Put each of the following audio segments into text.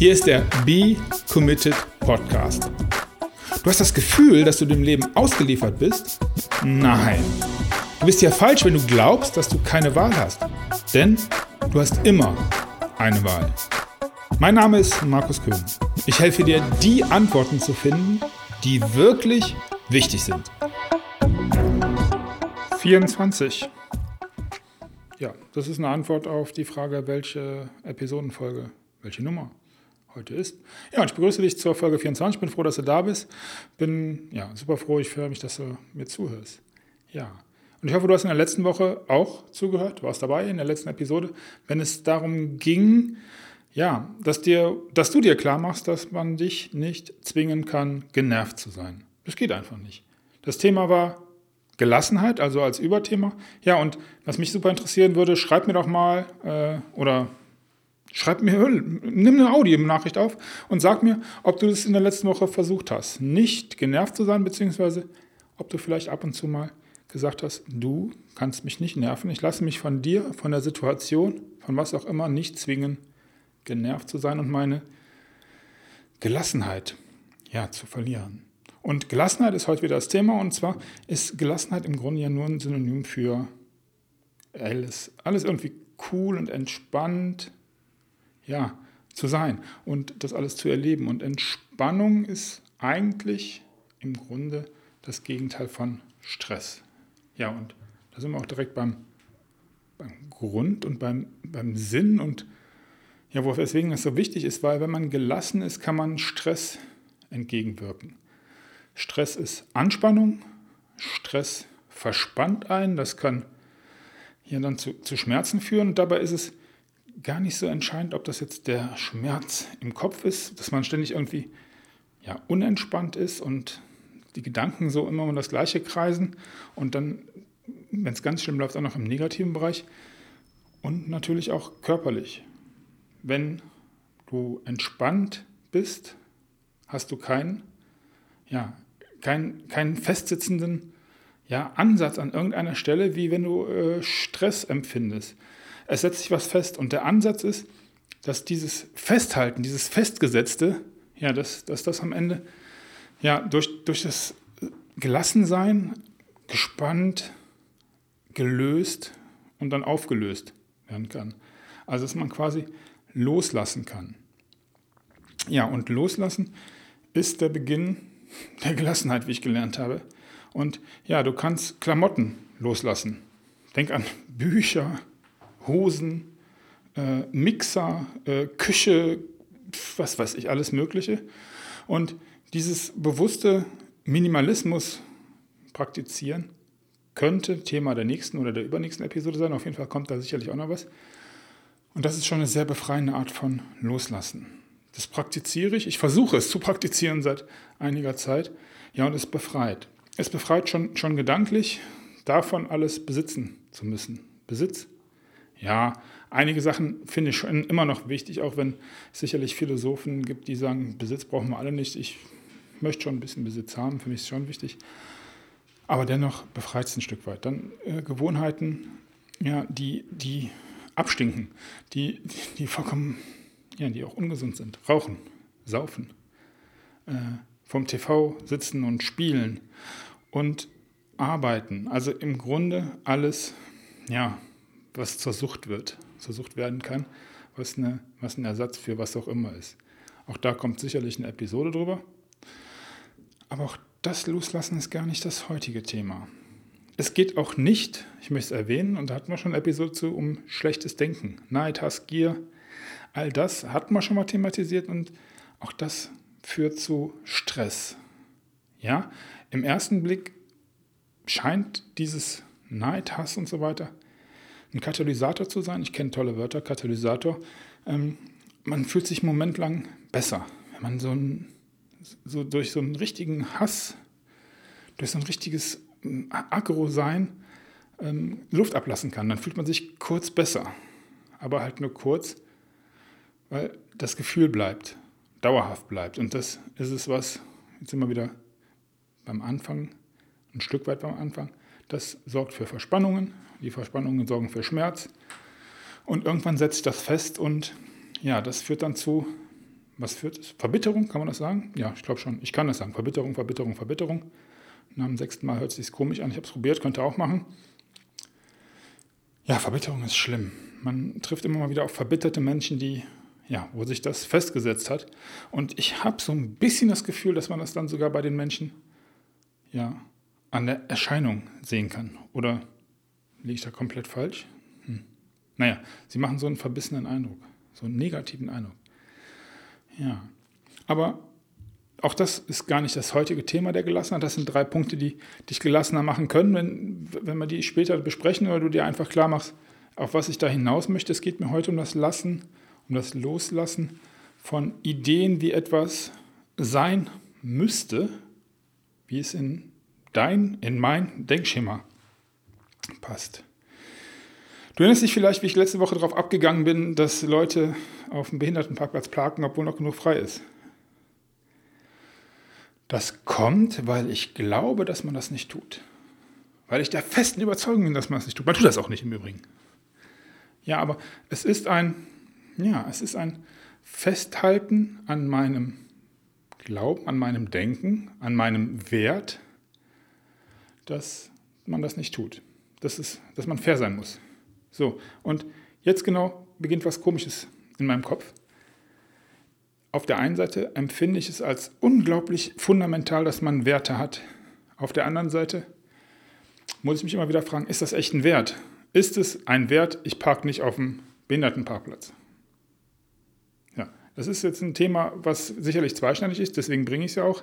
Hier ist der Be Committed Podcast. Du hast das Gefühl, dass du dem Leben ausgeliefert bist? Nein. Du bist ja falsch, wenn du glaubst, dass du keine Wahl hast. Denn du hast immer eine Wahl. Mein Name ist Markus Köhn. Ich helfe dir, die Antworten zu finden, die wirklich wichtig sind. 24. Ja, das ist eine Antwort auf die Frage, welche Episodenfolge, welche Nummer heute ist. Ja, und ich begrüße dich zur Folge 24. Ich bin froh, dass du da bist. Bin ja super froh, ich freue mich, dass du mir zuhörst. Ja. Und ich hoffe, du hast in der letzten Woche auch zugehört, du warst dabei in der letzten Episode, wenn es darum ging, ja, dass, dir, dass du dir klar machst, dass man dich nicht zwingen kann, genervt zu sein. Das geht einfach nicht. Das Thema war Gelassenheit, also als Überthema. Ja, und was mich super interessieren würde, schreib mir doch mal äh, oder Schreib mir, nimm eine Audio-Nachricht auf und sag mir, ob du das in der letzten Woche versucht hast, nicht genervt zu sein, beziehungsweise ob du vielleicht ab und zu mal gesagt hast, du kannst mich nicht nerven, ich lasse mich von dir, von der Situation, von was auch immer, nicht zwingen, genervt zu sein und meine Gelassenheit ja, zu verlieren. Und Gelassenheit ist heute wieder das Thema und zwar ist Gelassenheit im Grunde ja nur ein Synonym für alles, alles irgendwie cool und entspannt, ja, zu sein und das alles zu erleben. Und Entspannung ist eigentlich im Grunde das Gegenteil von Stress. Ja, und da sind wir auch direkt beim, beim Grund und beim, beim Sinn und ja, weswegen das so wichtig ist, weil wenn man gelassen ist, kann man Stress entgegenwirken. Stress ist Anspannung, Stress verspannt einen, das kann hier dann zu, zu Schmerzen führen und dabei ist es gar nicht so entscheidend, ob das jetzt der Schmerz im Kopf ist, dass man ständig irgendwie ja, unentspannt ist und die Gedanken so immer um das Gleiche kreisen und dann, wenn es ganz schlimm läuft, auch noch im negativen Bereich und natürlich auch körperlich. Wenn du entspannt bist, hast du keinen, ja, keinen, keinen festsitzenden ja, Ansatz an irgendeiner Stelle, wie wenn du äh, Stress empfindest es setzt sich was fest. Und der Ansatz ist, dass dieses Festhalten, dieses Festgesetzte, ja, dass, dass das am Ende ja, durch, durch das Gelassensein gespannt, gelöst und dann aufgelöst werden kann. Also dass man quasi loslassen kann. Ja, und loslassen ist der Beginn der Gelassenheit, wie ich gelernt habe. Und ja, du kannst Klamotten loslassen. Denk an Bücher, Hosen, äh, Mixer, äh, Küche, was weiß ich, alles Mögliche. Und dieses bewusste Minimalismus praktizieren könnte Thema der nächsten oder der übernächsten Episode sein. Auf jeden Fall kommt da sicherlich auch noch was. Und das ist schon eine sehr befreiende Art von Loslassen. Das praktiziere ich. Ich versuche es zu praktizieren seit einiger Zeit. Ja, und es befreit. Es befreit schon, schon gedanklich davon, alles besitzen zu müssen. Besitz ja, einige Sachen finde ich schon immer noch wichtig, auch wenn es sicherlich Philosophen gibt, die sagen, Besitz brauchen wir alle nicht. Ich möchte schon ein bisschen Besitz haben, für mich ist es schon wichtig. Aber dennoch befreit es ein Stück weit. Dann äh, Gewohnheiten, ja, die, die abstinken, die, die vollkommen, ja, die auch ungesund sind. Rauchen, saufen, äh, vom TV sitzen und spielen und arbeiten. Also im Grunde alles, ja, was zur Sucht wird, zur Sucht werden kann, was, eine, was ein Ersatz für was auch immer ist. Auch da kommt sicherlich eine Episode drüber. Aber auch das Loslassen ist gar nicht das heutige Thema. Es geht auch nicht, ich möchte es erwähnen, und da hatten wir schon eine Episode zu, um schlechtes Denken. Neid, Hass, Gier, all das hatten wir schon mal thematisiert und auch das führt zu Stress. Ja, im ersten Blick scheint dieses Neid, Hass und so weiter ein Katalysator zu sein. Ich kenne tolle Wörter, Katalysator. Ähm, man fühlt sich einen Moment lang besser, wenn man so, ein, so durch so einen richtigen Hass, durch so ein richtiges ähm, Agro-Sein ähm, Luft ablassen kann. Dann fühlt man sich kurz besser, aber halt nur kurz, weil das Gefühl bleibt, dauerhaft bleibt. Und das ist es, was, jetzt sind wir wieder beim Anfang, ein Stück weit beim Anfang, das sorgt für Verspannungen, die Verspannungen sorgen für Schmerz. Und irgendwann setzt sich das fest und ja, das führt dann zu was führt es? Verbitterung, kann man das sagen? Ja, ich glaube schon. Ich kann das sagen. Verbitterung, Verbitterung, Verbitterung. Nach dem sechsten Mal hört es sich komisch an. Ich habe es probiert, könnte auch machen. Ja, Verbitterung ist schlimm. Man trifft immer mal wieder auf verbitterte Menschen, die, ja, wo sich das festgesetzt hat. Und ich habe so ein bisschen das Gefühl, dass man das dann sogar bei den Menschen, ja, an der Erscheinung sehen kann. Oder liege ich da komplett falsch? Hm. Naja, sie machen so einen verbissenen Eindruck, so einen negativen Eindruck. Ja, aber auch das ist gar nicht das heutige Thema der Gelassenheit. Das sind drei Punkte, die dich gelassener machen können, wenn, wenn wir die später besprechen oder du dir einfach klar machst, auf was ich da hinaus möchte. Es geht mir heute um das Lassen, um das Loslassen von Ideen, wie etwas sein müsste, wie es in dein, in mein Denkschema passt. Du erinnerst dich vielleicht, wie ich letzte Woche darauf abgegangen bin, dass Leute auf dem Behindertenparkplatz parken, obwohl noch genug frei ist. Das kommt, weil ich glaube, dass man das nicht tut. Weil ich der festen Überzeugung bin, dass man das nicht tut. Man tut das auch nicht im Übrigen. Ja, aber es ist ein, ja, es ist ein Festhalten an meinem Glauben, an meinem Denken, an meinem Wert, dass man das nicht tut. Das ist, dass man fair sein muss. So, und jetzt genau beginnt was Komisches in meinem Kopf. Auf der einen Seite empfinde ich es als unglaublich fundamental, dass man Werte hat. Auf der anderen Seite muss ich mich immer wieder fragen, ist das echt ein Wert? Ist es ein Wert, ich parke nicht auf dem Behindertenparkplatz? Ja, das ist jetzt ein Thema, was sicherlich zweischneidig ist, deswegen bringe ich es ja auch.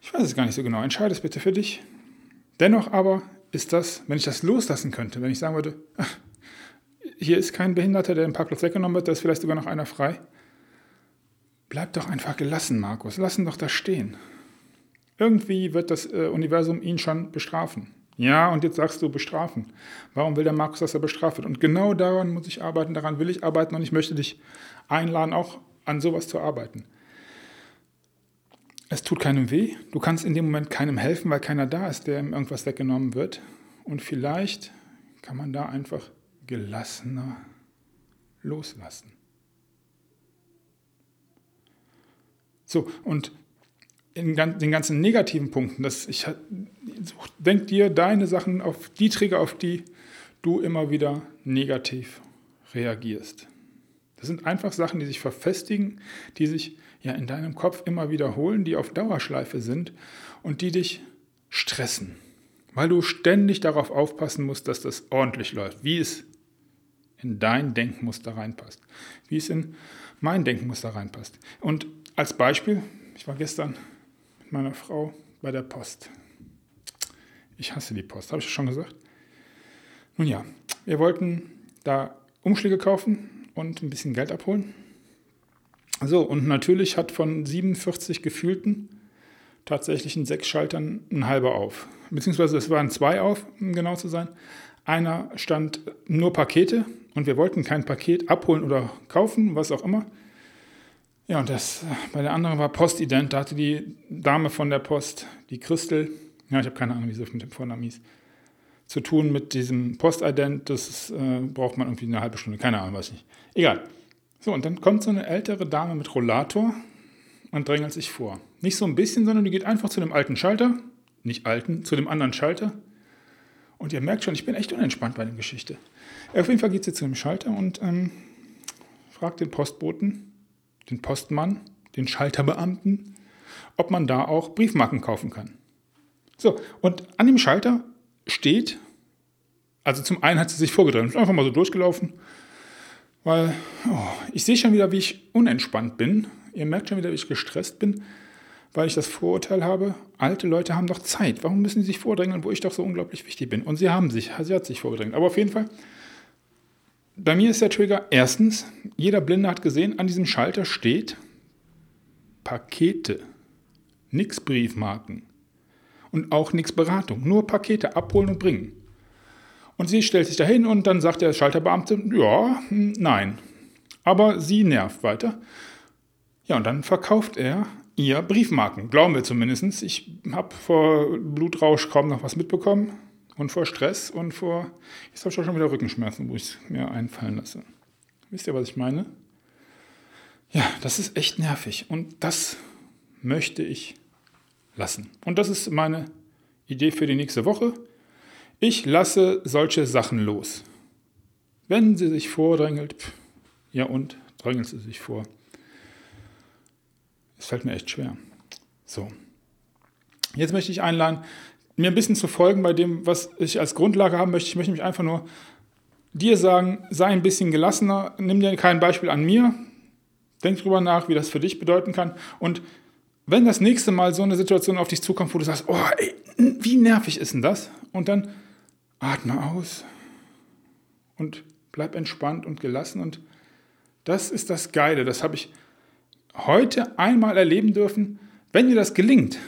Ich weiß es gar nicht so genau, entscheide es bitte für dich. Dennoch aber ist das, wenn ich das loslassen könnte, wenn ich sagen würde, hier ist kein Behinderter, der den Parkplatz weggenommen wird, da ist vielleicht sogar noch einer frei, Bleib doch einfach gelassen, Markus. Lass ihn doch da stehen. Irgendwie wird das äh, Universum ihn schon bestrafen. Ja, und jetzt sagst du bestrafen. Warum will der Markus, dass er bestraft wird? Und genau daran muss ich arbeiten, daran will ich arbeiten und ich möchte dich einladen, auch an sowas zu arbeiten. Es tut keinem weh. Du kannst in dem Moment keinem helfen, weil keiner da ist, der ihm irgendwas weggenommen wird. Und vielleicht kann man da einfach gelassener loslassen. So, und in den ganzen negativen Punkten, das, ich, denk dir deine Sachen auf die Trigger, auf die du immer wieder negativ reagierst. Das sind einfach Sachen, die sich verfestigen, die sich ja in deinem Kopf immer wiederholen, die auf Dauerschleife sind und die dich stressen, weil du ständig darauf aufpassen musst, dass das ordentlich läuft, wie es in dein Denkmuster reinpasst, wie es in mein Denkmuster reinpasst. Und als Beispiel, ich war gestern mit meiner Frau bei der Post. Ich hasse die Post, habe ich schon gesagt? Nun ja, wir wollten da Umschläge kaufen und ein bisschen Geld abholen. So, und natürlich hat von 47 gefühlten tatsächlich in sechs Schaltern ein halber auf. Beziehungsweise es waren zwei auf, um genau zu sein. Einer stand nur Pakete und wir wollten kein Paket abholen oder kaufen, was auch immer. Ja, und das bei der anderen war Postident. Da hatte die Dame von der Post, die Christel, ja, ich habe keine Ahnung, wie sie mit dem Vornamen hieß, zu tun mit diesem Postident. Das äh, braucht man irgendwie eine halbe Stunde, keine Ahnung, weiß ich nicht. Egal. So, und dann kommt so eine ältere Dame mit Rollator und drängelt sich vor. Nicht so ein bisschen, sondern die geht einfach zu dem alten Schalter, nicht alten, zu dem anderen Schalter. Und ihr merkt schon, ich bin echt unentspannt bei der Geschichte. Auf jeden Fall geht sie zu dem Schalter und ähm, fragt den Postboten, den Postmann, den Schalterbeamten, ob man da auch Briefmarken kaufen kann. So, und an dem Schalter steht, also zum einen hat sie sich vorgedrängt, einfach mal so durchgelaufen, weil oh, ich sehe schon wieder, wie ich unentspannt bin. Ihr merkt schon wieder, wie ich gestresst bin, weil ich das Vorurteil habe, alte Leute haben doch Zeit. Warum müssen sie sich vordrängeln, wo ich doch so unglaublich wichtig bin? Und sie haben sich, sie hat sich vorgedrängt. Aber auf jeden Fall bei mir ist der Trigger erstens, jeder Blinde hat gesehen, an diesem Schalter steht Pakete, nix Briefmarken und auch nichts Beratung, nur Pakete abholen und bringen. Und sie stellt sich dahin und dann sagt der Schalterbeamte, ja, hm, nein. Aber sie nervt weiter. Ja, und dann verkauft er ihr Briefmarken, glauben wir zumindest. Ich habe vor Blutrausch kaum noch was mitbekommen und vor Stress und vor, habe ich auch schon wieder Rückenschmerzen, wo ich es mir einfallen lasse. Wisst ihr, was ich meine? Ja, das ist echt nervig und das möchte ich lassen. Und das ist meine Idee für die nächste Woche. Ich lasse solche Sachen los. Wenn sie sich vordrängelt, pff, ja und, drängelt sie sich vor. Es fällt mir echt schwer. So. Jetzt möchte ich einladen, mir ein bisschen zu folgen bei dem, was ich als Grundlage haben möchte. Ich möchte mich einfach nur dir sagen, sei ein bisschen gelassener, nimm dir kein Beispiel an mir, denk drüber nach, wie das für dich bedeuten kann und wenn das nächste Mal so eine Situation auf dich zukommt, wo du sagst, oh, ey, wie nervig ist denn das? Und dann atme aus und bleib entspannt und gelassen. Und das ist das Geile. Das habe ich heute einmal erleben dürfen. Wenn dir das gelingt,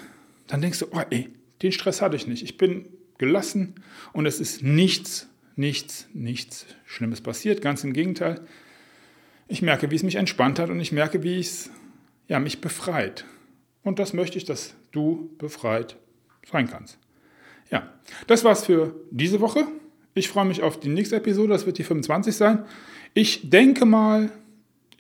dann denkst du, oh, ey, den Stress hatte ich nicht. Ich bin gelassen und es ist nichts, nichts, nichts Schlimmes passiert. Ganz im Gegenteil. Ich merke, wie es mich entspannt hat und ich merke, wie es ja, mich befreit. Und das möchte ich, dass du befreit sein kannst. Ja, das war's für diese Woche. Ich freue mich auf die nächste Episode, das wird die 25 sein. Ich denke mal,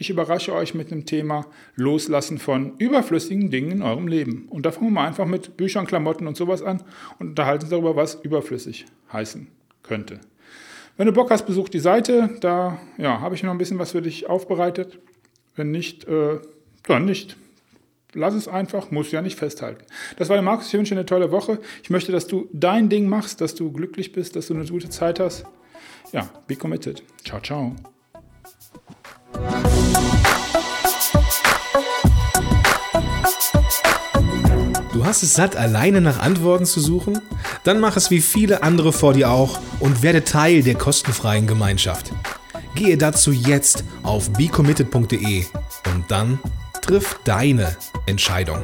ich überrasche euch mit dem Thema Loslassen von überflüssigen Dingen in eurem Leben. Und da fangen wir mal einfach mit Büchern, Klamotten und sowas an und unterhalten uns darüber, was überflüssig heißen könnte. Wenn du Bock hast, besuch die Seite. Da ja, habe ich noch ein bisschen was für dich aufbereitet. Wenn nicht, äh, dann nicht lass es einfach, muss ja nicht festhalten. Das war der Markus, ich wünsche dir eine tolle Woche. Ich möchte, dass du dein Ding machst, dass du glücklich bist, dass du eine gute Zeit hast. Ja, be committed. Ciao, ciao. Du hast es satt, alleine nach Antworten zu suchen? Dann mach es wie viele andere vor dir auch und werde Teil der kostenfreien Gemeinschaft. Gehe dazu jetzt auf becommitted.de und dann triff deine Entscheidung.